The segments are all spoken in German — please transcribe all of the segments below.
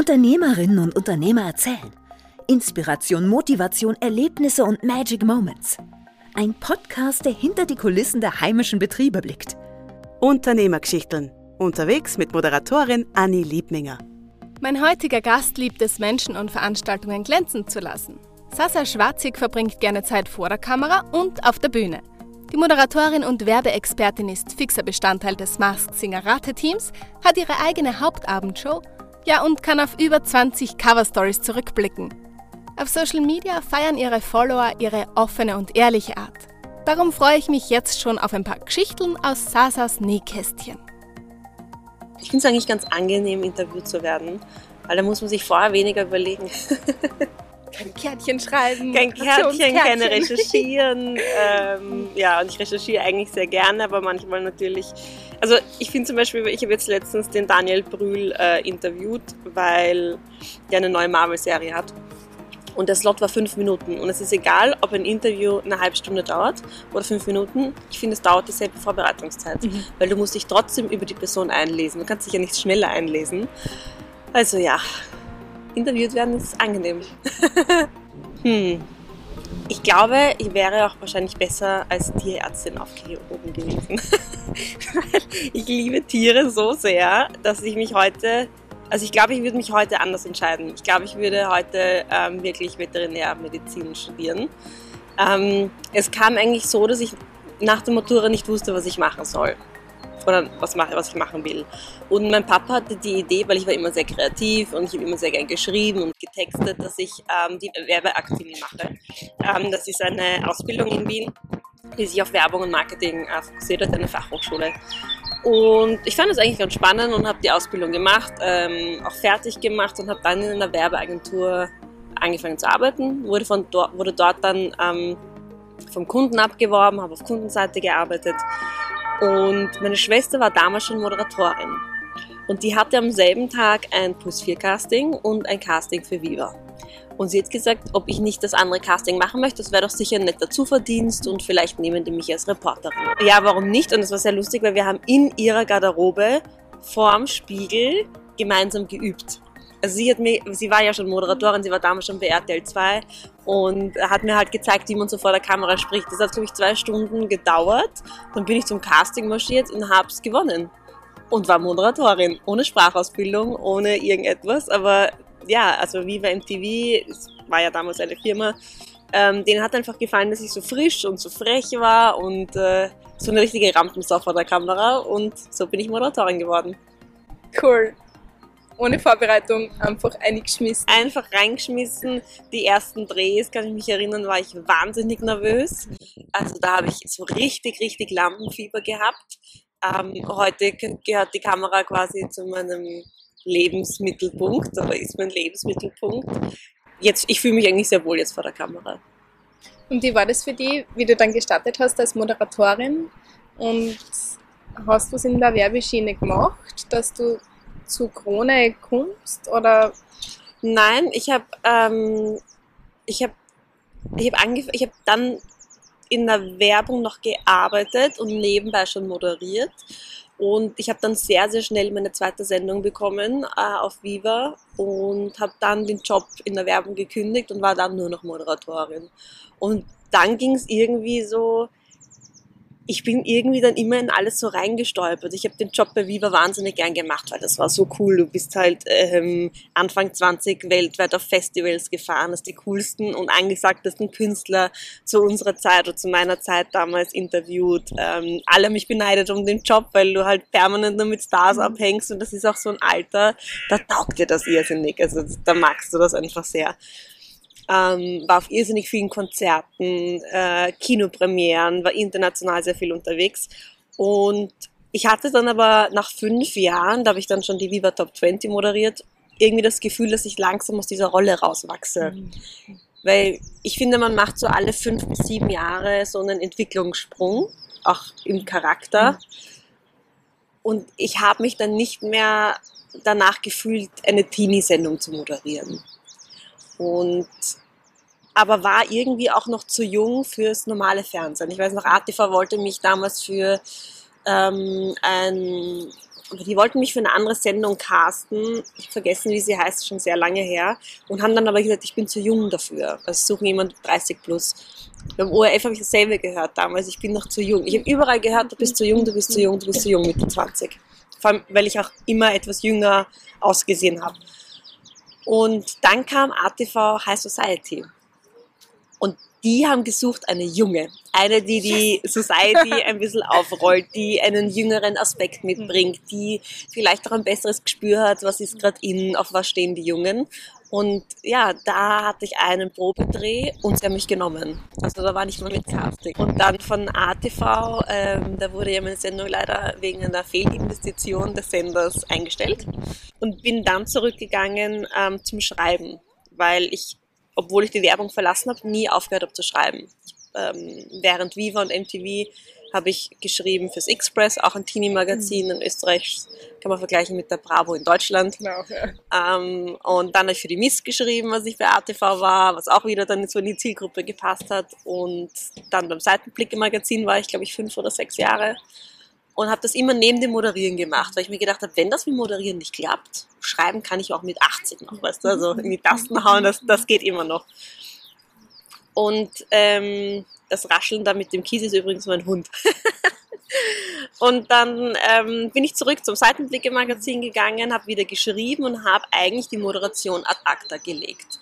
Unternehmerinnen und Unternehmer erzählen. Inspiration, Motivation, Erlebnisse und Magic Moments. Ein Podcast, der hinter die Kulissen der heimischen Betriebe blickt. Unternehmergeschichten. Unterwegs mit Moderatorin Anni Liebninger. Mein heutiger Gast liebt es, Menschen und Veranstaltungen glänzen zu lassen. Sasa Schwarzig verbringt gerne Zeit vor der Kamera und auf der Bühne. Die Moderatorin und Werbeexpertin ist fixer Bestandteil des Mask Singer Rate-Teams, hat ihre eigene Hauptabendshow, ja und kann auf über 20 Cover-Stories zurückblicken. Auf Social Media feiern ihre Follower ihre offene und ehrliche Art. Darum freue ich mich jetzt schon auf ein paar Geschichten aus Sasas Nähkästchen. Ich finde es eigentlich ganz angenehm, interviewt zu werden, weil da muss man sich vorher weniger überlegen. Kein Kärtchen schreiben. Kein Kärtchen, keine recherchieren. ähm, ja, und ich recherchiere eigentlich sehr gerne, aber manchmal natürlich. Also ich finde zum Beispiel, ich habe jetzt letztens den Daniel Brühl äh, interviewt, weil der eine neue Marvel-Serie hat. Und der Slot war fünf Minuten. Und es ist egal, ob ein Interview eine halbe Stunde dauert oder fünf Minuten. Ich finde, es dauert dieselbe Vorbereitungszeit. Mhm. Weil du musst dich trotzdem über die Person einlesen. Du kannst dich ja nicht schneller einlesen. Also ja, interviewt werden ist angenehm. hm. Ich glaube, ich wäre auch wahrscheinlich besser als Tierärztin aufgehoben gewesen. ich liebe Tiere so sehr, dass ich mich heute, also ich glaube, ich würde mich heute anders entscheiden. Ich glaube, ich würde heute ähm, wirklich Veterinärmedizin studieren. Ähm, es kam eigentlich so, dass ich nach der Matura nicht wusste, was ich machen soll oder was, mache, was ich machen will. Und mein Papa hatte die Idee, weil ich war immer sehr kreativ und ich habe immer sehr gern geschrieben und getextet, dass ich ähm, die Werbeakademie mache. Ähm, das ist eine Ausbildung in Wien, die sich auf Werbung und Marketing äh, fokussiert hat, eine Fachhochschule. Und ich fand das eigentlich ganz spannend und habe die Ausbildung gemacht, ähm, auch fertig gemacht und habe dann in einer Werbeagentur angefangen zu arbeiten, wurde, von dort, wurde dort dann ähm, vom Kunden abgeworben, habe auf Kundenseite gearbeitet und meine Schwester war damals schon Moderatorin. Und die hatte am selben Tag ein Plus 4 Casting und ein Casting für Viva. Und sie hat gesagt, ob ich nicht das andere Casting machen möchte. Das wäre doch sicher ein netter Zuverdienst und vielleicht nehmen die mich als Reporterin. Ja, warum nicht? Und es war sehr lustig, weil wir haben in ihrer Garderobe vorm Spiegel gemeinsam geübt. Also sie, hat mir, sie war ja schon Moderatorin, sie war damals schon bei RTL 2 und hat mir halt gezeigt, wie man so vor der Kamera spricht. Das hat, glaube ich, zwei Stunden gedauert. Dann bin ich zum Casting marschiert und hab's gewonnen. Und war Moderatorin, ohne Sprachausbildung, ohne irgendetwas. Aber ja, also Viva MTV, es war ja damals eine Firma, ähm, denen hat einfach gefallen, dass ich so frisch und so frech war und äh, so eine richtige Rampensau vor der Kamera. Und so bin ich Moderatorin geworden. Cool ohne Vorbereitung einfach eingeschmissen. Einfach reingeschmissen. Die ersten Drehs, kann ich mich erinnern, war ich wahnsinnig nervös. Also da habe ich so richtig, richtig Lampenfieber gehabt. Ähm, heute gehört die Kamera quasi zu meinem Lebensmittelpunkt oder ist mein Lebensmittelpunkt. Jetzt, ich fühle mich eigentlich sehr wohl jetzt vor der Kamera. Und wie war das für dich, wie du dann gestartet hast als Moderatorin? Und hast du es in der Werbeschiene gemacht, dass du zu Krone Kunst oder? Nein, ich habe ähm, ich habe ich habe ich habe dann in der Werbung noch gearbeitet und nebenbei schon moderiert. Und ich habe dann sehr, sehr schnell meine zweite Sendung bekommen äh, auf Viva und habe dann den Job in der Werbung gekündigt und war dann nur noch Moderatorin. Und dann ging es irgendwie so, ich bin irgendwie dann immer in alles so reingestolpert. Ich habe den Job bei Viva wahnsinnig gern gemacht, weil das war so cool. Du bist halt ähm, Anfang 20 weltweit auf Festivals gefahren, hast die coolsten und angesagtesten Künstler zu unserer Zeit oder zu meiner Zeit damals interviewt. Ähm, alle haben mich beneidet um den Job, weil du halt permanent nur mit Stars mhm. abhängst und das ist auch so ein Alter, da taugt dir das irrsinnig. Also da magst du das einfach sehr ähm, war auf irrsinnig vielen Konzerten, äh, Kinopremieren, war international sehr viel unterwegs. Und ich hatte dann aber nach fünf Jahren, da habe ich dann schon die Viva Top 20 moderiert, irgendwie das Gefühl, dass ich langsam aus dieser Rolle rauswachse. Mhm. Weil ich finde, man macht so alle fünf bis sieben Jahre so einen Entwicklungssprung, auch im Charakter. Mhm. Und ich habe mich dann nicht mehr danach gefühlt, eine Teenie-Sendung zu moderieren. Und aber war irgendwie auch noch zu jung fürs normale Fernsehen. Ich weiß noch, ATV wollte mich damals für ähm, ein die wollten mich für eine andere Sendung casten. Ich habe vergessen, wie sie heißt, schon sehr lange her. Und haben dann aber gesagt, ich bin zu jung dafür. Also suchen jemand 30 plus. Beim ORF habe ich dasselbe gehört damals. Ich bin noch zu jung. Ich habe überall gehört, du bist zu jung, du bist zu jung, du bist zu jung, Mitte 20. Vor allem, weil ich auch immer etwas jünger ausgesehen habe. Und dann kam ATV High Society. Und die haben gesucht eine junge, eine, die die Society ein bisschen aufrollt, die einen jüngeren Aspekt mitbringt, die vielleicht auch ein besseres Gespür hat, was ist gerade in, auf was stehen die Jungen. Und ja, da hatte ich einen Probedreh und sie haben mich genommen. Also da war nicht mal mit Casting. Und dann von ATV, ähm, da wurde ja meine Sendung leider wegen einer Fehlinvestition des Senders eingestellt. Und bin dann zurückgegangen ähm, zum Schreiben, weil ich obwohl ich die Werbung verlassen habe, nie aufgehört habe zu schreiben. Ähm, während Viva und MTV habe ich geschrieben fürs Express, auch ein Teenie-Magazin mhm. in Österreich, kann man vergleichen mit der Bravo in Deutschland. Genau, ja. ähm, und dann habe ich für die Miss geschrieben, was ich bei ATV war, was auch wieder dann so in die Zielgruppe gepasst hat. Und dann beim Seitenblick im Magazin war ich, glaube ich, fünf oder sechs Jahre und habe das immer neben dem Moderieren gemacht, weil ich mir gedacht habe, wenn das mit Moderieren nicht klappt, schreiben kann ich auch mit 80 noch, weißt du, also in die Tasten hauen, das, das geht immer noch. Und ähm, das Rascheln da mit dem Kies ist übrigens mein Hund. und dann ähm, bin ich zurück zum Seitenblicke-Magazin gegangen, habe wieder geschrieben und habe eigentlich die Moderation ad acta gelegt.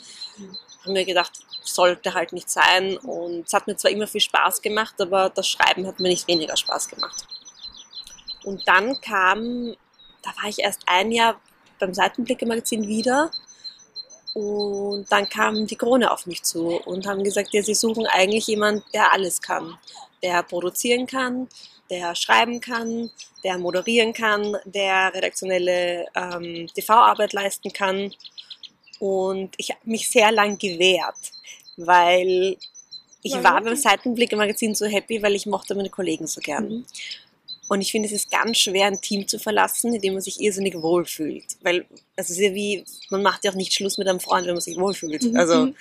Habe mir gedacht, sollte halt nicht sein und es hat mir zwar immer viel Spaß gemacht, aber das Schreiben hat mir nicht weniger Spaß gemacht. Und dann kam, da war ich erst ein Jahr beim Seitenblicke-Magazin wieder und dann kam die Krone auf mich zu und haben gesagt, ja, sie suchen eigentlich jemanden, der alles kann. Der produzieren kann, der schreiben kann, der moderieren kann, der redaktionelle ähm, TV-Arbeit leisten kann. Und ich habe mich sehr lang gewehrt, weil ich war beim Seitenblicke-Magazin so happy, weil ich mochte meine Kollegen so gern. Mhm. Und ich finde, es ist ganz schwer, ein Team zu verlassen, in dem man sich irrsinnig wohlfühlt. Weil, es ist ja wie, man macht ja auch nicht Schluss mit einem Freund, wenn man sich wohlfühlt. Mhm. Also,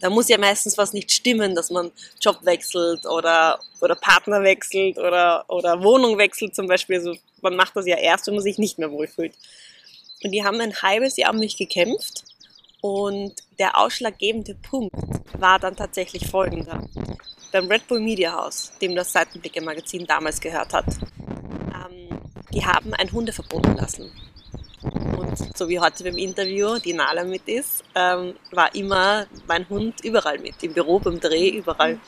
da muss ja meistens was nicht stimmen, dass man Job wechselt oder, oder Partner wechselt oder, oder Wohnung wechselt zum Beispiel. Also, man macht das ja erst, wenn man sich nicht mehr wohlfühlt. Und die haben ein halbes Jahr um mich gekämpft. Und der ausschlaggebende Punkt war dann tatsächlich folgender. Beim Red Bull Media House, dem das Seitenblicke Magazin damals gehört hat, die haben ein Hundeverbot erlassen. Und so wie heute beim Interview die Nala mit ist, ähm, war immer mein Hund überall mit, im Büro, beim Dreh, überall.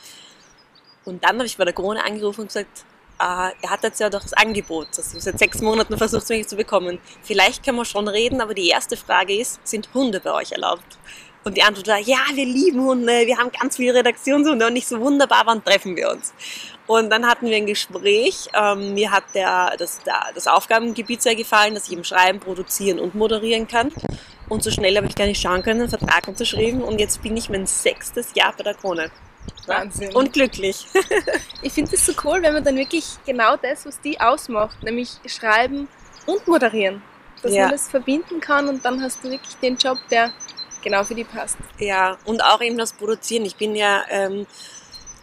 Und dann habe ich bei der Krone angerufen und gesagt, äh, er hat jetzt ja doch das Angebot, das ich seit sechs Monaten versucht zu bekommen. Vielleicht können wir schon reden, aber die erste Frage ist, sind Hunde bei euch erlaubt? Und die Antwort war, ja, wir lieben Hunde, wir haben ganz viele Redaktionshunde und nicht so wunderbar, wann treffen wir uns? Und dann hatten wir ein Gespräch. Ähm, mir hat der, das, der, das Aufgabengebiet sehr gefallen, dass ich im Schreiben, Produzieren und Moderieren kann. Und so schnell habe ich gar nicht schauen können, einen Vertrag unterschrieben und jetzt bin ich mein sechstes Jahr bei der Krone. Wahnsinn. Und glücklich. ich finde es so cool, wenn man dann wirklich genau das, was die ausmacht, nämlich schreiben und moderieren. Dass ja. man das verbinden kann und dann hast du wirklich den Job, der genau für die passt. Ja, und auch eben das Produzieren. Ich bin ja ähm,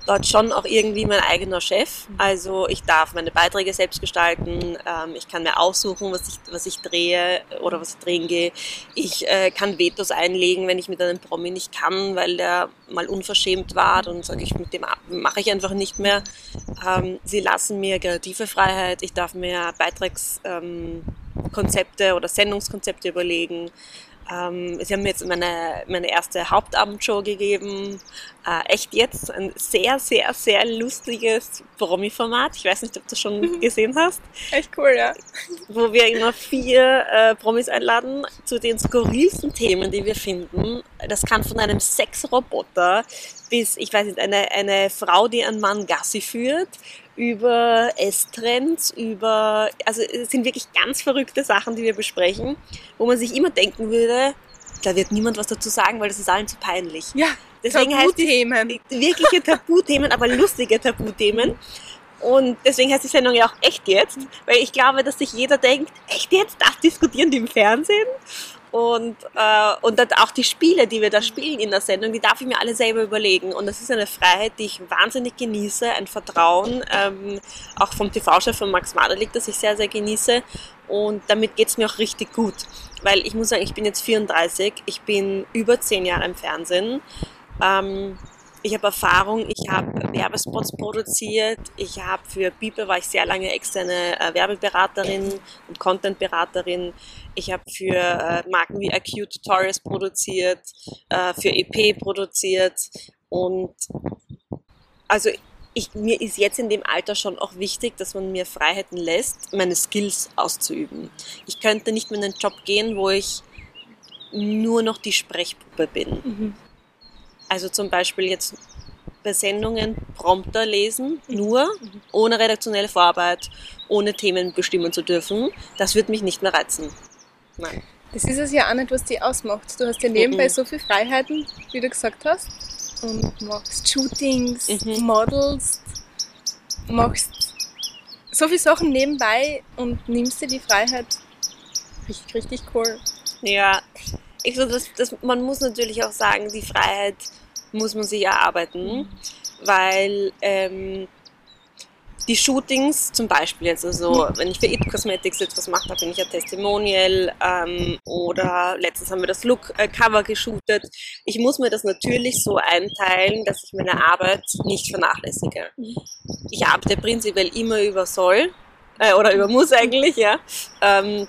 dort schon auch irgendwie mein eigener Chef. Also ich darf meine Beiträge selbst gestalten, ähm, ich kann mir aussuchen, was ich, was ich drehe oder was ich drehen gehe. Ich äh, kann Vetos einlegen, wenn ich mit einem Promi nicht kann, weil der mal unverschämt war, dann sage ich, mit dem mache ich einfach nicht mehr. Ähm, sie lassen mir kreative Freiheit, ich darf mir Beitragskonzepte ähm, oder Sendungskonzepte überlegen. Ähm, sie haben mir jetzt meine, meine erste Hauptabendshow gegeben. Äh, echt jetzt ein sehr, sehr, sehr lustiges Promi-Format. Ich weiß nicht, ob du das schon mhm. gesehen hast. Echt cool, ja. Wo wir immer vier äh, Promis einladen zu den skurrilsten Themen, die wir finden. Das kann von einem Sexroboter bis, ich weiß nicht, eine, eine Frau, die einen Mann Gassi führt, über Esstrends, über, also es sind wirklich ganz verrückte Sachen, die wir besprechen, wo man sich immer denken würde, da wird niemand was dazu sagen, weil das ist allen zu peinlich. Ja, deswegen Tabuthemen. heißt es wirkliche Tabuthemen, aber lustige Tabuthemen. Und deswegen heißt die Sendung ja auch echt jetzt, weil ich glaube, dass sich jeder denkt, echt jetzt, das diskutieren die im Fernsehen? Und, äh, und dann auch die Spiele, die wir da spielen in der Sendung, die darf ich mir alle selber überlegen. Und das ist eine Freiheit, die ich wahnsinnig genieße, ein Vertrauen, ähm, auch vom TV-Chef von Max Maderlik, das ich sehr, sehr genieße. und damit geht es mir auch richtig gut. Weil ich muss sagen, ich bin jetzt 34, ich bin über zehn Jahre im Fernsehen. Ähm, ich habe Erfahrung, ich habe Werbespots produziert, ich habe für Bipe war ich sehr lange externe äh, Werbeberaterin und Contentberaterin. Ich habe für äh, Marken wie IQ Tutorials produziert, äh, für EP produziert und also ich, mir ist jetzt in dem Alter schon auch wichtig, dass man mir Freiheiten lässt, meine Skills auszuüben. Ich könnte nicht mehr in einen Job gehen, wo ich nur noch die Sprechpuppe bin. Mhm. Also zum Beispiel jetzt bei Sendungen Prompter lesen, nur, ohne redaktionelle Vorarbeit, ohne Themen bestimmen zu dürfen. Das wird mich nicht mehr reizen. Nein. Das ist es ja auch nicht, was dich ausmacht. Du hast ja nebenbei mhm. so viele Freiheiten, wie du gesagt hast. Und machst Shootings, mhm. Models, machst so viele Sachen nebenbei und nimmst dir die Freiheit. Richtig, richtig cool. Ja, ich so, das, das, man muss natürlich auch sagen, die Freiheit muss man sich erarbeiten, weil ähm, die Shootings zum Beispiel, also wenn ich für It Cosmetics etwas mache, da bin ich ein Testimonial ähm, oder letztens haben wir das Look-Cover äh, geshootet. Ich muss mir das natürlich so einteilen, dass ich meine Arbeit nicht vernachlässige. Ich arbeite prinzipiell immer über soll äh, oder über muss eigentlich, ja. Ähm,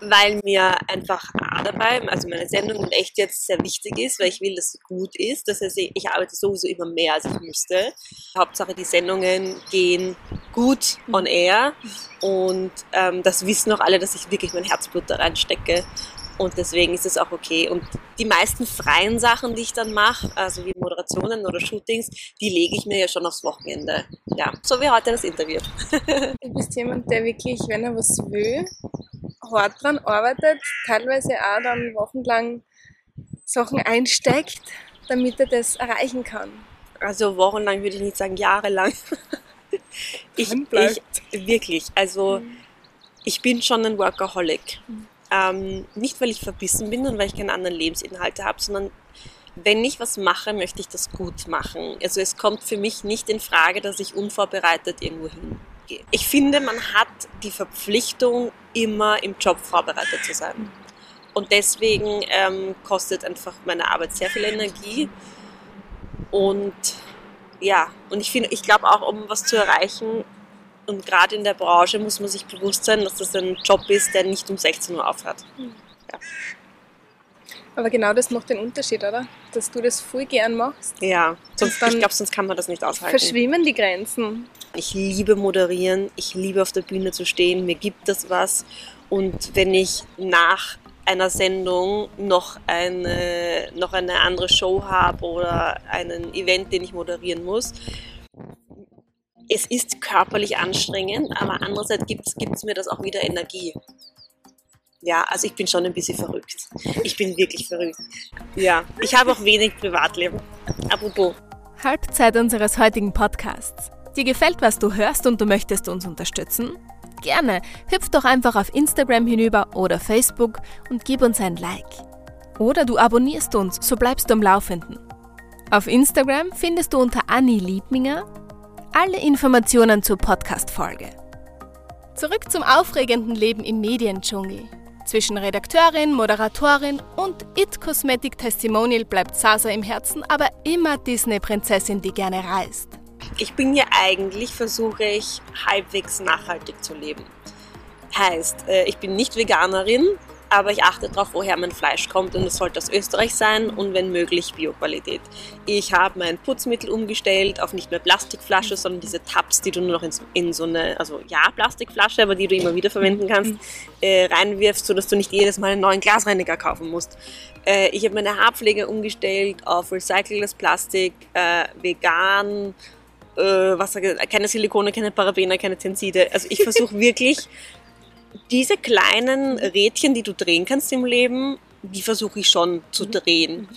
weil mir einfach dabei, also meine Sendung in echt jetzt sehr wichtig ist, weil ich will, dass sie gut ist. Das heißt, ich arbeite sowieso immer mehr, als ich müsste. Hauptsache, die Sendungen gehen gut on air und ähm, das wissen auch alle, dass ich wirklich mein Herzblut da reinstecke. Und deswegen ist es auch okay. Und die meisten freien Sachen, die ich dann mache, also wie Moderationen oder Shootings, die lege ich mir ja schon aufs Wochenende. Ja, so wie heute das Interview. Du bist jemand, der wirklich, wenn er was will, hart dran arbeitet, teilweise auch dann wochenlang Sachen einsteckt, damit er das erreichen kann. Also wochenlang würde ich nicht sagen, jahrelang. ich, ich wirklich, also mhm. ich bin schon ein Workaholic. Mhm. Ähm, nicht, weil ich verbissen bin und weil ich keine anderen Lebensinhalte habe, sondern wenn ich was mache, möchte ich das gut machen. Also es kommt für mich nicht in Frage, dass ich unvorbereitet irgendwo hingehe. Ich finde, man hat die Verpflichtung, immer im Job vorbereitet zu sein. Und deswegen ähm, kostet einfach meine Arbeit sehr viel Energie. Und ja, und ich finde, ich glaube auch, um was zu erreichen, und gerade in der Branche muss man sich bewusst sein, dass das ein Job ist, der nicht um 16 Uhr aufhört. Ja. Aber genau das macht den Unterschied, oder? Dass du das voll gern machst. Ja, sonst, ich glaube, sonst kann man das nicht aushalten. Verschwimmen die Grenzen. Ich liebe moderieren, ich liebe auf der Bühne zu stehen, mir gibt das was. Und wenn ich nach einer Sendung noch eine, noch eine andere Show habe oder einen Event, den ich moderieren muss, es ist körperlich anstrengend, aber andererseits gibt es mir das auch wieder Energie. Ja, also ich bin schon ein bisschen verrückt. Ich bin wirklich verrückt. Ja, ich habe auch wenig Privatleben. Apropos. Halbzeit unseres heutigen Podcasts. Dir gefällt, was du hörst und du möchtest uns unterstützen? Gerne, hüpf doch einfach auf Instagram hinüber oder Facebook und gib uns ein Like. Oder du abonnierst uns, so bleibst du am Laufenden. Auf Instagram findest du unter Anni Liebminger alle Informationen zur Podcast-Folge. Zurück zum aufregenden Leben im Mediendschungel. Zwischen Redakteurin, Moderatorin und It Cosmetic Testimonial bleibt Sasa im Herzen, aber immer Disney-Prinzessin, die gerne reist. Ich bin ja eigentlich, versuche ich, halbwegs nachhaltig zu leben. Heißt, äh, ich bin nicht Veganerin, aber ich achte darauf, woher mein Fleisch kommt und es sollte aus Österreich sein und wenn möglich Bioqualität. Ich habe mein Putzmittel umgestellt auf nicht mehr Plastikflasche, sondern diese Tabs, die du nur noch in, in so eine, also ja, Plastikflasche, aber die du immer wieder verwenden kannst, äh, reinwirfst, sodass du nicht jedes Mal einen neuen Glasreiniger kaufen musst. Äh, ich habe meine Haarpflege umgestellt auf recyceltes Plastik, äh, vegan, äh, was, keine Silikone, keine Parabene, keine Tenside. Also ich versuche wirklich diese kleinen Rädchen, die du drehen kannst im Leben, die versuche ich schon zu mhm. drehen.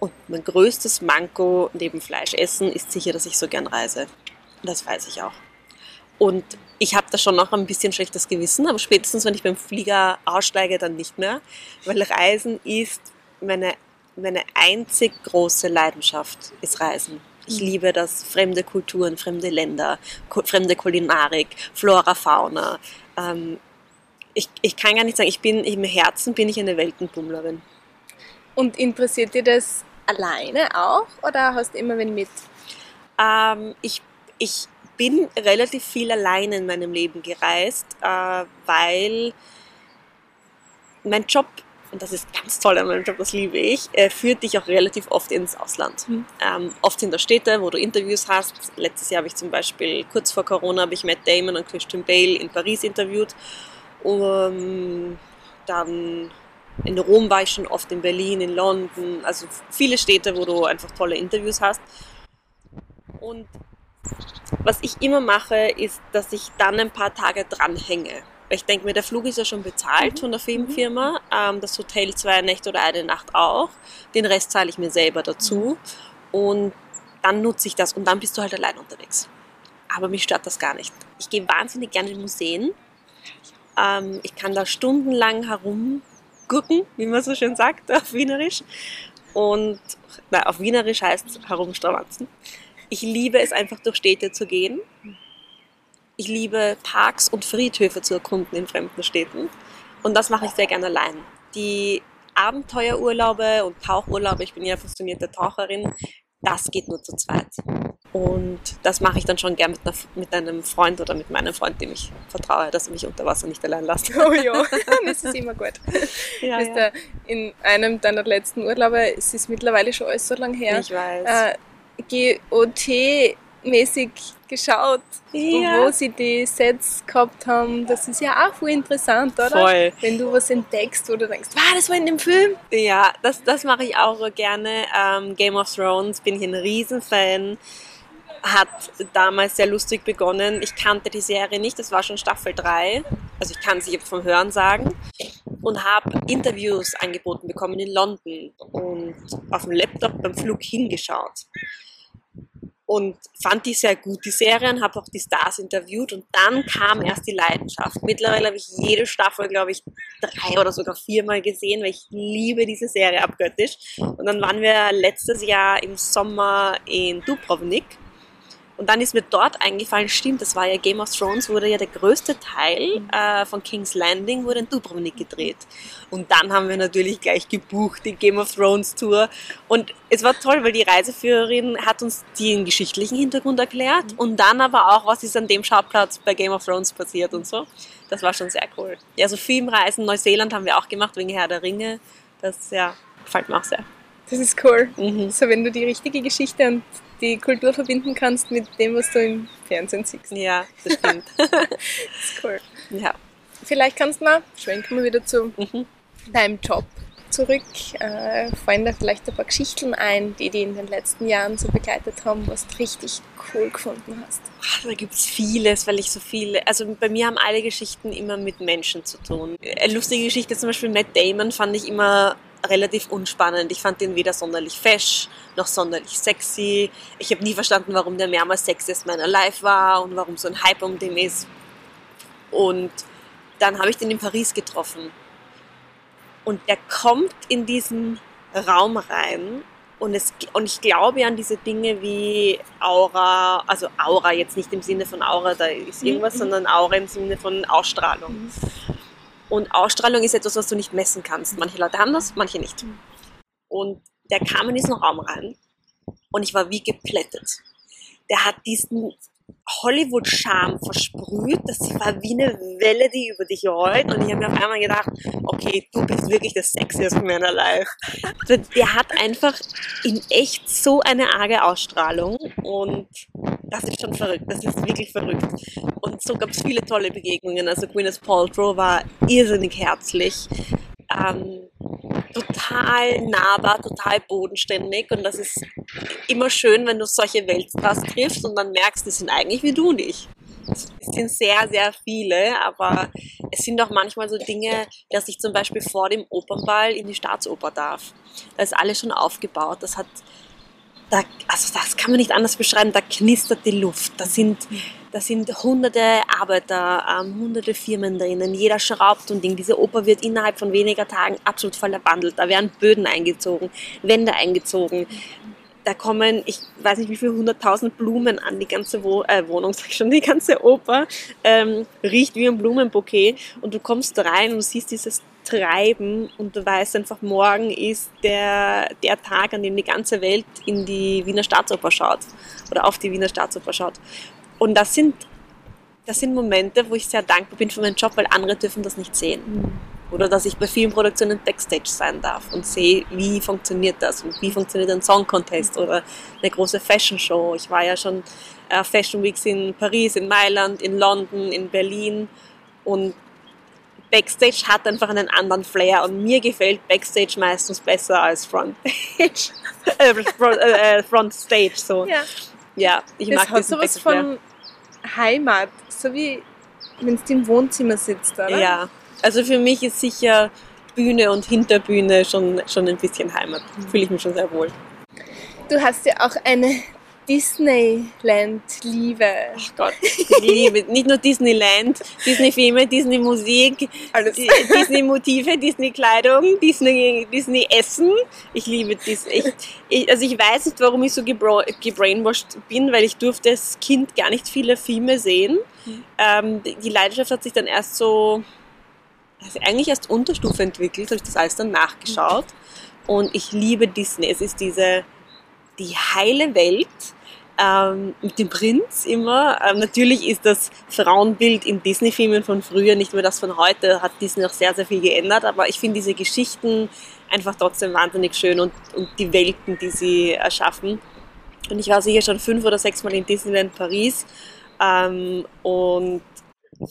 Und mein größtes Manko neben Fleischessen ist sicher, dass ich so gern reise. Das weiß ich auch. Und ich habe da schon noch ein bisschen schlechtes Gewissen, aber spätestens, wenn ich beim Flieger aussteige, dann nicht mehr. Weil Reisen ist meine, meine einzig große Leidenschaft, ist Reisen. Ich mhm. liebe das, fremde Kulturen, fremde Länder, fremde Kulinarik, Flora, Fauna. Ähm, ich, ich kann gar nicht sagen, ich bin im Herzen bin ich eine Weltenbummlerin. Und interessiert dir das alleine auch oder hast du immer wen mit? Ähm, ich, ich bin relativ viel alleine in meinem Leben gereist, äh, weil mein Job, und das ist ganz toll an meinem Job, das liebe ich, äh, führt dich auch relativ oft ins Ausland. Mhm. Ähm, oft da Städte, wo du Interviews hast. Letztes Jahr habe ich zum Beispiel, kurz vor Corona, habe ich Matt Damon und Christian Bale in Paris interviewt. Um, dann in Rom war ich schon oft, in Berlin, in London, also viele Städte, wo du einfach tolle Interviews hast. Und was ich immer mache, ist, dass ich dann ein paar Tage dranhänge. Weil ich denke mir, der Flug ist ja schon bezahlt von der Filmfirma, ähm, das Hotel zwei Nächte oder eine Nacht auch. Den Rest zahle ich mir selber dazu. Und dann nutze ich das und dann bist du halt allein unterwegs. Aber mich stört das gar nicht. Ich gehe wahnsinnig gerne in Museen. Ähm, ich kann da stundenlang herumgucken, wie man so schön sagt auf Wienerisch. Und na, auf Wienerisch heißt es herumstravanzen. Ich liebe es einfach durch Städte zu gehen. Ich liebe Parks und Friedhöfe zu erkunden in fremden Städten. Und das mache ich sehr gerne allein. Die Abenteuerurlaube und Tauchurlaube, ich bin ja passionierte Taucherin, das geht nur zu zweit. Und das mache ich dann schon gern mit, einer, mit einem Freund oder mit meinem Freund, dem ich vertraue, dass er mich unter Wasser nicht allein lässt. Oh ja, das ist immer gut. Ja, ja. in einem deiner letzten Urlaube, es ist mittlerweile schon alles so lange her, Ich weiß. äh, GOT-mäßig geschaut, Ja. wo sie die Sets gehabt haben. Das ist ja auch voll interessant, oder? Voll. Wenn du was entdeckst, wo du denkst, wow, das war in dem Film. Ja, das, das mache ich auch gerne. Ähm, Game of Thrones bin ich ein Riesenfan. Hat damals sehr lustig begonnen. Ich kannte die Serie nicht, das war schon Staffel 3. Also ich kann sie jetzt vom Hören sagen. Und habe Interviews angeboten bekommen in London und auf dem Laptop beim Flug hingeschaut. Und fand die sehr gut, die Serie, und habe auch die Stars interviewt. Und dann kam erst die Leidenschaft. Mittlerweile habe ich jede Staffel, glaube ich, drei oder sogar viermal gesehen, weil ich liebe diese Serie abgöttisch. Und dann waren wir letztes Jahr im Sommer in Dubrovnik. Und dann ist mir dort eingefallen, stimmt, das war ja Game of Thrones, wurde ja der größte Teil äh, von King's Landing wurde in Dubrovnik gedreht. Und dann haben wir natürlich gleich gebucht, die Game of Thrones Tour. Und es war toll, weil die Reiseführerin hat uns den geschichtlichen Hintergrund erklärt und dann aber auch, was ist an dem Schauplatz bei Game of Thrones passiert und so. Das war schon sehr cool. Ja, so Filmreisen, Neuseeland haben wir auch gemacht wegen Herr der Ringe. Das ja, gefällt mir auch sehr. Das ist cool. Mhm. So, wenn du die richtige Geschichte und die Kultur verbinden kannst mit dem, was du im Fernsehen siehst. Ja, das stimmt. Ist cool. ja. Vielleicht kannst du mal, schwenken wir wieder zu Mhm. deinem Job zurück. Äh, fallen da vielleicht ein paar Geschichten ein, die die in den letzten Jahren so begleitet haben, was du richtig cool gefunden hast. Ah, Da gibt's vieles, weil ich so viele, also bei mir haben alle Geschichten immer mit Menschen zu tun. Eine lustige Geschichte zum Beispiel Matt Damon fand ich immer relativ unspannend. Ich fand ihn weder sonderlich fesch, noch sonderlich sexy. Ich habe nie verstanden, warum der mehrmals Sexiest Man Alive war und warum so ein Hype um den ist. Und dann habe ich den in Paris getroffen. Und der kommt in diesen Raum rein und, es, und ich glaube an diese Dinge wie Aura, also Aura jetzt nicht im Sinne von Aura, da ist irgendwas, sondern Aura im Sinne von Ausstrahlung. Und Ausstrahlung ist etwas, was du nicht messen kannst. Manche Leute haben das, manche nicht. Und der kam in diesen Raum rein und ich war wie geplättet. Der hat diesen Hollywood-Charme versprüht. Das war wie eine Welle, die über dich rollt. Und ich habe mir auf einmal gedacht, okay, du bist wirklich das sexiest man alive. Der hat einfach in echt so eine arge Ausstrahlung. Und das ist schon verrückt. Das ist wirklich verrückt. Und so gab es viele tolle Begegnungen. Also Gwyneth Paltrow war irrsinnig herzlich. Ähm, total nahbar, total bodenständig und das ist immer schön, wenn du solche Weltstars triffst und dann merkst, die sind eigentlich wie du und ich. Es sind sehr, sehr viele, aber es sind auch manchmal so Dinge, dass ich zum Beispiel vor dem Opernball in die Staatsoper darf. Da ist alles schon aufgebaut. Das hat, da, also das kann man nicht anders beschreiben, da knistert die Luft. Da sind, da sind hunderte Arbeiter, ähm, hunderte Firmen drinnen, jeder schraubt und Ding. Diese Oper wird innerhalb von weniger Tagen absolut verwandelt. Da werden Böden eingezogen, Wände eingezogen. da kommen, ich weiß nicht wie viele hunderttausend Blumen an, die ganze Wo äh, Wohnung, sag ich schon, die ganze Oper ähm, riecht wie ein Blumenbouquet und du kommst rein und siehst dieses Treiben und du weißt einfach, morgen ist der, der Tag, an dem die ganze Welt in die Wiener Staatsoper schaut oder auf die Wiener Staatsoper schaut. Und das sind, das sind Momente, wo ich sehr dankbar bin für meinen Job, weil andere dürfen das nicht sehen. Mhm oder dass ich bei vielen Produktionen Backstage sein darf und sehe, wie funktioniert das und wie funktioniert ein Song Contest oder eine große Fashion Show. Ich war ja schon äh, Fashion Weeks in Paris, in Mailand, in London, in Berlin und Backstage hat einfach einen anderen Flair und mir gefällt Backstage meistens besser als Frontstage. äh, front, äh, Frontstage so. Ja, ja ich das mag hat sowas von Heimat, so wie wenn du im Wohnzimmer sitzt, oder? Ja, also für mich ist sicher Bühne und Hinterbühne schon, schon ein bisschen Heimat. Fühle ich mich schon sehr wohl. Du hast ja auch eine Disneyland-Liebe. Ach Gott, Liebe. Nicht nur Disneyland, Disney-Filme, Disney-Musik, Disney-Motive, Disney-Kleidung, Disney, Disney-Essen. Ich liebe Disney. Ich, ich, also ich weiß nicht, warum ich so gebrainwashed bin, weil ich durfte als Kind gar nicht viele Filme sehen. Mhm. Ähm, die Leidenschaft hat sich dann erst so also eigentlich erst Unterstufe entwickelt, habe ich das alles dann nachgeschaut. Und ich liebe Disney. Es ist diese, die heile Welt ähm, mit dem Prinz immer. Ähm, natürlich ist das Frauenbild in Disney-Filmen von früher nicht mehr das von heute, hat Disney auch sehr, sehr viel geändert. Aber ich finde diese Geschichten einfach trotzdem wahnsinnig schön und, und die Welten, die sie erschaffen. Und ich war sicher schon fünf oder sechs Mal in Disneyland Paris. Ähm, und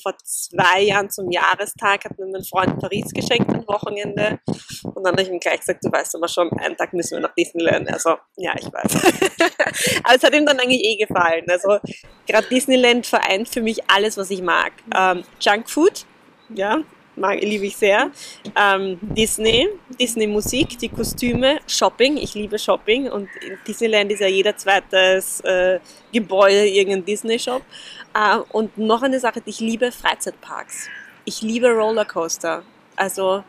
vor zwei Jahren zum Jahrestag hat mir mein Freund Paris geschenkt ein Wochenende. Und dann habe ich ihm gleich gesagt, du weißt aber schon, einen Tag müssen wir nach Disneyland. Also, ja, ich weiß. aber es hat ihm dann eigentlich eh gefallen. Also, gerade Disneyland vereint für mich alles, was ich mag. Ähm, Junkfood, ja, mag, liebe ich sehr. Ähm, Disney, Disney-Musik, die Kostüme, Shopping. Ich liebe Shopping und in Disneyland ist ja jeder zweites äh, Gebäude irgendein Disney-Shop. Äh, und noch eine Sache, ich liebe Freizeitparks. Ich liebe Rollercoaster. Also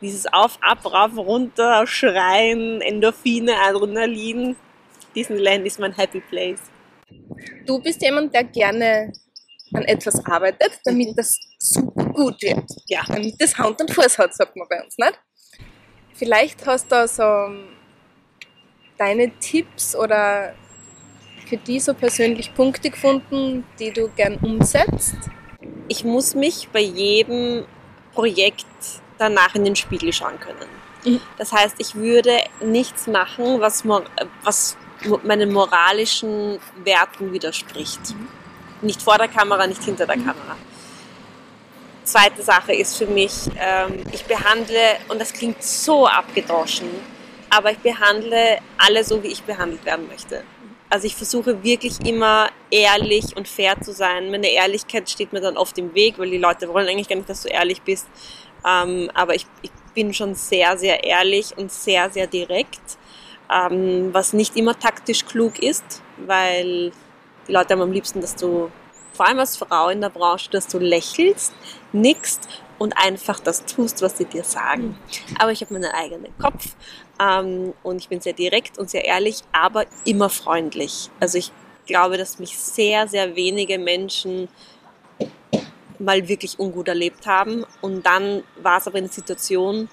dieses Auf, Ab, Rauf, Runter, Schreien, Endorphine, Adrenalin. Disneyland ist mein Happy Place. Du bist jemand, der gerne an etwas arbeitet, damit das super gut wird. Ja. Damit das Hand und Fuß hat, sagt man bei uns, nicht? Vielleicht hast du so deine Tipps oder für die so persönlich Punkte gefunden, die du gern umsetzt? Ich muss mich bei jedem Projekt danach in den Spiegel schauen können. Mhm. Das heißt, ich würde nichts machen, was, was meinen moralischen Werten widerspricht. Mhm. Nicht vor der Kamera, nicht hinter der mhm. Kamera. Zweite Sache ist für mich, ähm, ich behandle, und das klingt so abgedroschen, aber ich behandle alle so, wie ich behandelt werden möchte. Also ich versuche wirklich immer ehrlich und fair zu sein. Meine Ehrlichkeit steht mir dann oft im Weg, weil die Leute wollen eigentlich gar nicht, dass du ehrlich bist. Ähm, aber ich, ich, bin schon sehr, sehr ehrlich und sehr, sehr direkt, ähm, was nicht immer taktisch klug ist, weil die Leute haben am liebsten, dass du, vor allem als Frau in der Branche, dass du lächelst, nickst und einfach das tust, was sie dir sagen. Aber ich habe meinen eigenen Kopf ähm, und ich bin sehr direkt und sehr ehrlich, aber immer freundlich. Also ich glaube, dass mich sehr, sehr wenige Menschen mal wirklich ungut erlebt haben. Und dann war es aber eine Situation,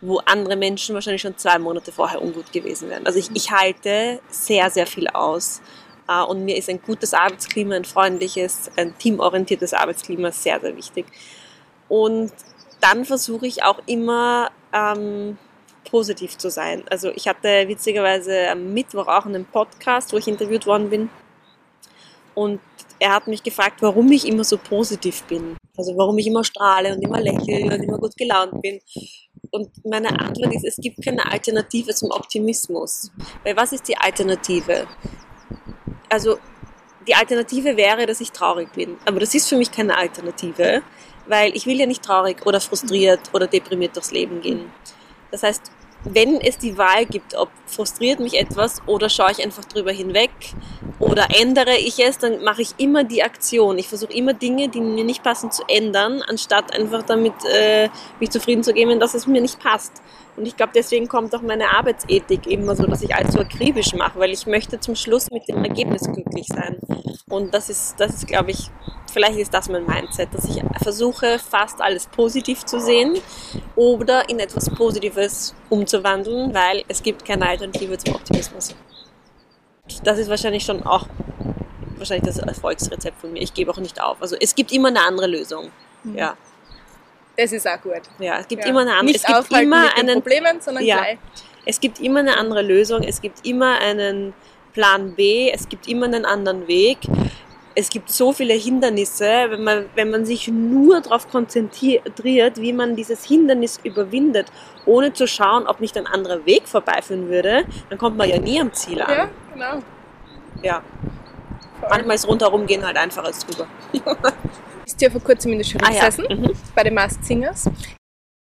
wo andere Menschen wahrscheinlich schon zwei Monate vorher ungut gewesen wären. Also ich, ich halte sehr, sehr viel aus. Äh, und mir ist ein gutes Arbeitsklima, ein freundliches, ein teamorientiertes Arbeitsklima sehr, sehr wichtig. Und dann versuche ich auch immer ähm, positiv zu sein. Also ich hatte witzigerweise am Mittwoch auch einen Podcast, wo ich interviewt worden bin. Und er hat mich gefragt, warum ich immer so positiv bin. Also warum ich immer strahle und immer lächle und immer gut gelaunt bin. Und meine Antwort ist, es gibt keine Alternative zum Optimismus. Weil was ist die Alternative? Also die Alternative wäre, dass ich traurig bin. Aber das ist für mich keine Alternative, weil ich will ja nicht traurig oder frustriert oder deprimiert durchs Leben gehen. Das heißt, wenn es die Wahl gibt, ob frustriert mich etwas oder schaue ich einfach drüber hinweg oder ändere ich es, dann mache ich immer die Aktion. Ich versuche immer Dinge, die mir nicht passen, zu ändern, anstatt einfach damit äh, mich zufrieden zu geben, dass es mir nicht passt. Und ich glaube, deswegen kommt auch meine Arbeitsethik immer so, dass ich so akribisch mache, weil ich möchte zum Schluss mit dem Ergebnis glücklich sein. Und das ist, das ist, glaube ich, vielleicht ist das mein Mindset, dass ich versuche, fast alles positiv zu sehen oder in etwas Positives umzuwandeln, weil es gibt keine Alternative zum Optimismus. Das ist wahrscheinlich schon auch wahrscheinlich das Erfolgsrezept von mir. Ich gebe auch nicht auf. Also es gibt immer eine andere Lösung. Mhm. Ja. Das ist auch gut. Ja, es gibt ja. immer eine andere. Nicht es gibt aufhalten immer mit einen, Problemen, sondern ja. gleich. Es gibt immer eine andere Lösung. Es gibt immer einen Plan B. Es gibt immer einen anderen Weg. Es gibt so viele Hindernisse, wenn man, wenn man sich nur darauf konzentriert, wie man dieses Hindernis überwindet, ohne zu schauen, ob nicht ein anderer Weg vorbeiführen würde, dann kommt man ja nie am Ziel an. Ja, genau. Ja. Manchmal ist rundherum gehen halt einfacher als drüber. Bist du ja vor kurzem in der Jury Ah ja. gesessen, Mhm. bei den Masked Singers.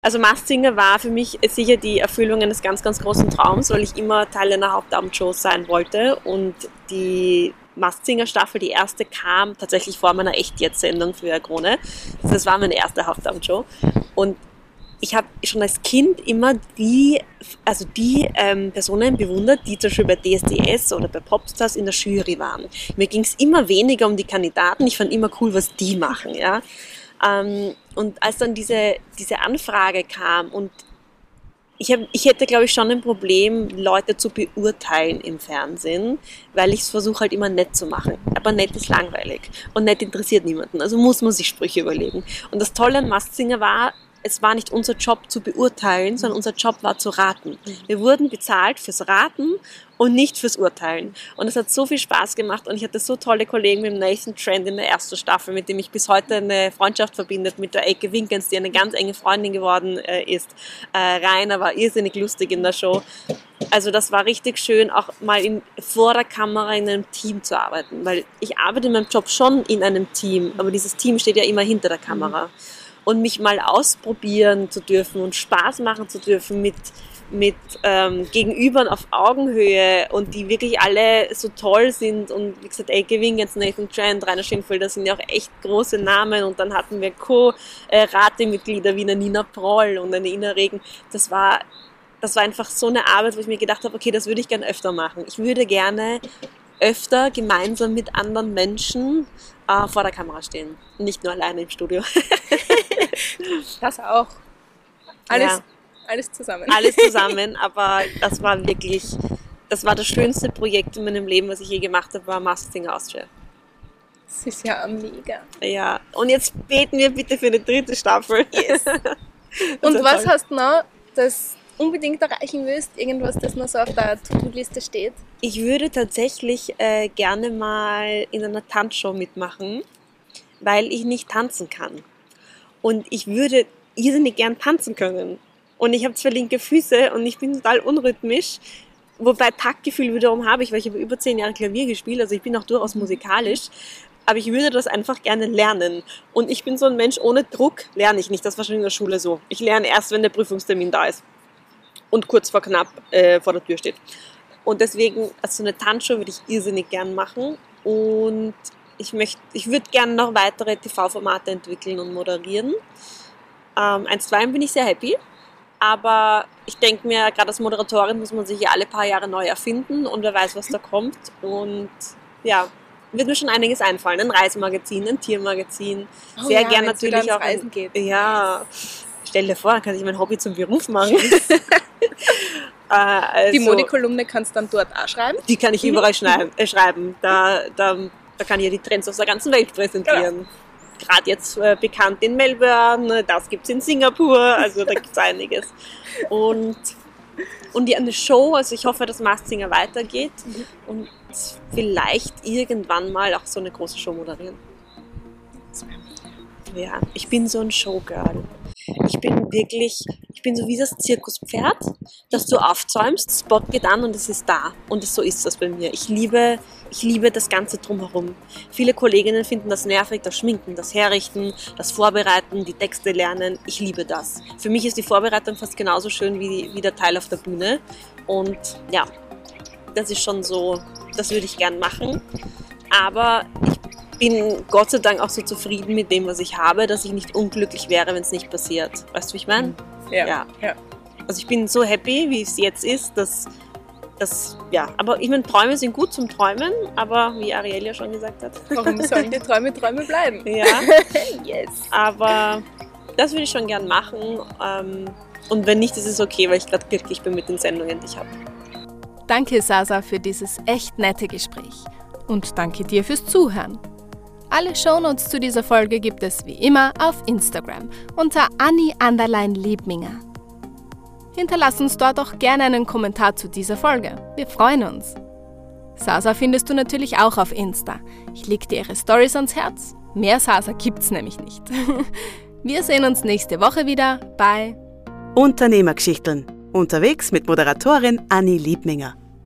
Also Masked Singer war für mich sicher die Erfüllung eines ganz, ganz großen Traums, weil ich immer Teil einer Hauptabendshow sein wollte und die Masked Singer Staffel, die erste, kam tatsächlich vor meiner Echt-Jetzt-Sendung für Krone. Das war meine erste Hauptabendshow und ich habe schon als Kind immer die, also die ähm, Personen bewundert, die zum Beispiel bei DSDS oder bei Popstars in der Jury waren. Mir ging es immer weniger um die Kandidaten, ich fand immer cool, was die machen, ja. Ähm, und als dann diese, diese Anfrage kam und ich, hab, ich hätte, glaube ich, schon ein Problem, Leute zu beurteilen im Fernsehen, weil ich es versuche halt immer nett zu machen. Aber nett ist langweilig und nett interessiert niemanden. Also muss man sich Sprüche überlegen. Und das Tolle an Masked Singer war, es war nicht unser Job zu beurteilen, sondern unser Job war zu raten. Wir wurden bezahlt fürs Raten und nicht fürs Urteilen. Und es hat so viel Spaß gemacht und ich hatte so tolle Kollegen mit dem Nathan Trend in der ersten Staffel, mit dem ich bis heute eine Freundschaft verbindet, mit der Eike Winkens, die eine ganz enge Freundin geworden äh, ist. Äh, Rainer war irrsinnig lustig in der Show. Also das war richtig schön, auch mal in, vor der Kamera in einem Team zu arbeiten, weil ich arbeite in meinem Job schon in einem Team, aber dieses Team steht ja immer hinter der Kamera. Und mich mal ausprobieren zu dürfen und Spaß machen zu dürfen mit, mit ähm, Gegenübern auf Augenhöhe und die wirklich alle so toll sind und wie gesagt, Elke Wingens, Nathan Trent, Rainer Schinfeld, das sind ja auch echt große Namen und dann hatten wir Co-Ratemitglieder wie eine Nina Proll und eine Ina Regen. Das war das war einfach so eine Arbeit, wo ich mir gedacht habe, okay, das würde ich gerne öfter machen. Ich würde gerne öfter gemeinsam mit anderen Menschen äh, vor der Kamera stehen. Nicht nur alleine im Studio. Das auch. Alles, Ja. alles zusammen. Alles zusammen, aber das war wirklich, das war das schönste Projekt in meinem Leben, was ich je gemacht habe, war Masked Singer Austria. Das ist ja mega. Ja, und jetzt beten wir bitte für eine dritte Staffel. Yes. Und was hast du noch, das unbedingt erreichen willst? Irgendwas, das noch so auf der To-Do-Liste steht? Ich würde tatsächlich äh, gerne mal in einer Tanzshow mitmachen, weil ich nicht tanzen kann. Und ich würde irrsinnig gern tanzen können. Und ich habe zwar linke Füße und ich bin total unrhythmisch, wobei Taktgefühl wiederum habe ich, weil ich habe über zehn Jahre Klavier gespielt, also ich bin auch durchaus musikalisch. Aber ich würde das einfach gerne lernen. Und ich bin so ein Mensch, ohne Druck lerne ich nicht. Das war schon in der Schule so. Ich lerne erst, wenn der Prüfungstermin da ist. Und kurz vor knapp äh, vor der Tür steht. Und deswegen, also so eine Tanzshow würde ich irrsinnig gern machen. Und ich möchte, ich würde gerne noch weitere TV-Formate entwickeln und moderieren. Ähm, eins, zwei bin ich sehr happy. Aber ich denke mir, gerade als Moderatorin muss man sich ja alle paar Jahre neu erfinden und wer weiß, was da kommt. Und ja, wird mir schon einiges einfallen. Ein Reisemagazin, ein Tiermagazin. Oh sehr ja, gern natürlich auch. ein- Reisen geht. Ja, stell dir vor, dann kann ich mein Hobby zum Beruf machen. Äh, also, Die Modikolumne kannst du dann dort auch schreiben. die kann ich überall schneiden, äh, schreiben. Da, da, da kann ich ja die Trends aus der ganzen Welt präsentieren. Gerade jetzt äh, bekannt in Melbourne, das gibt es in Singapur, also da gibt es einiges. Und, und die eine Show, also ich hoffe, dass Masked Singer weitergeht und vielleicht irgendwann mal auch so eine große Show moderieren. Ja, ich bin so ein Showgirl. Ich bin wirklich, ich bin so wie das Zirkuspferd, das du aufzäumst, Spot geht an und es ist da. Und so ist das bei mir. Ich liebe, ich liebe das Ganze drumherum. Viele Kolleginnen finden das nervig, das Schminken, das Herrichten, das Vorbereiten, die Texte lernen. Ich liebe das. Für mich ist die Vorbereitung fast genauso schön wie, wie der Teil auf der Bühne. Und ja, das ist schon so, das würde ich gern machen. Aber bin Gott sei Dank auch so zufrieden mit dem, was ich habe, dass ich nicht unglücklich wäre, wenn es nicht passiert. Weißt du, wie ich meine? Ja. ja. ja. Also ich bin so happy, wie es jetzt ist, dass das, ja, aber ich meine, Träume sind gut zum Träumen, aber wie Ariel ja schon gesagt hat. Warum sollen die Träume Träume bleiben? Ja. yes. Aber das würde ich schon gern machen. Ähm, und wenn nicht, ist es okay, weil ich gerade glücklich bin mit den Sendungen, die ich habe. Danke, Sasa, für dieses echt nette Gespräch. Und danke dir fürs Zuhören. Alle Shownotes zu dieser Folge gibt es wie immer auf Instagram unter Annie Liebminger. Hinterlass uns dort auch gerne einen Kommentar zu dieser Folge. Wir freuen uns. Sasa findest du natürlich auch auf Insta. Ich leg dir ihre Stories ans Herz. Mehr Sasa gibt's nämlich nicht. Wir sehen uns nächste Woche wieder bei Unternehmergeschichten. Unterwegs mit Moderatorin Annie Liebminger.